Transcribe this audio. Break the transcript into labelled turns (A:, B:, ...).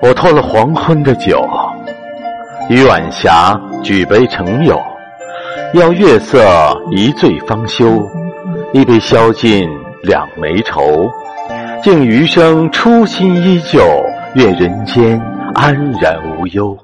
A: 我偷了黄昏的酒与晚霞举杯成友邀月色一醉方休一杯消尽两眉愁敬余生初心依旧愿人间安然无忧。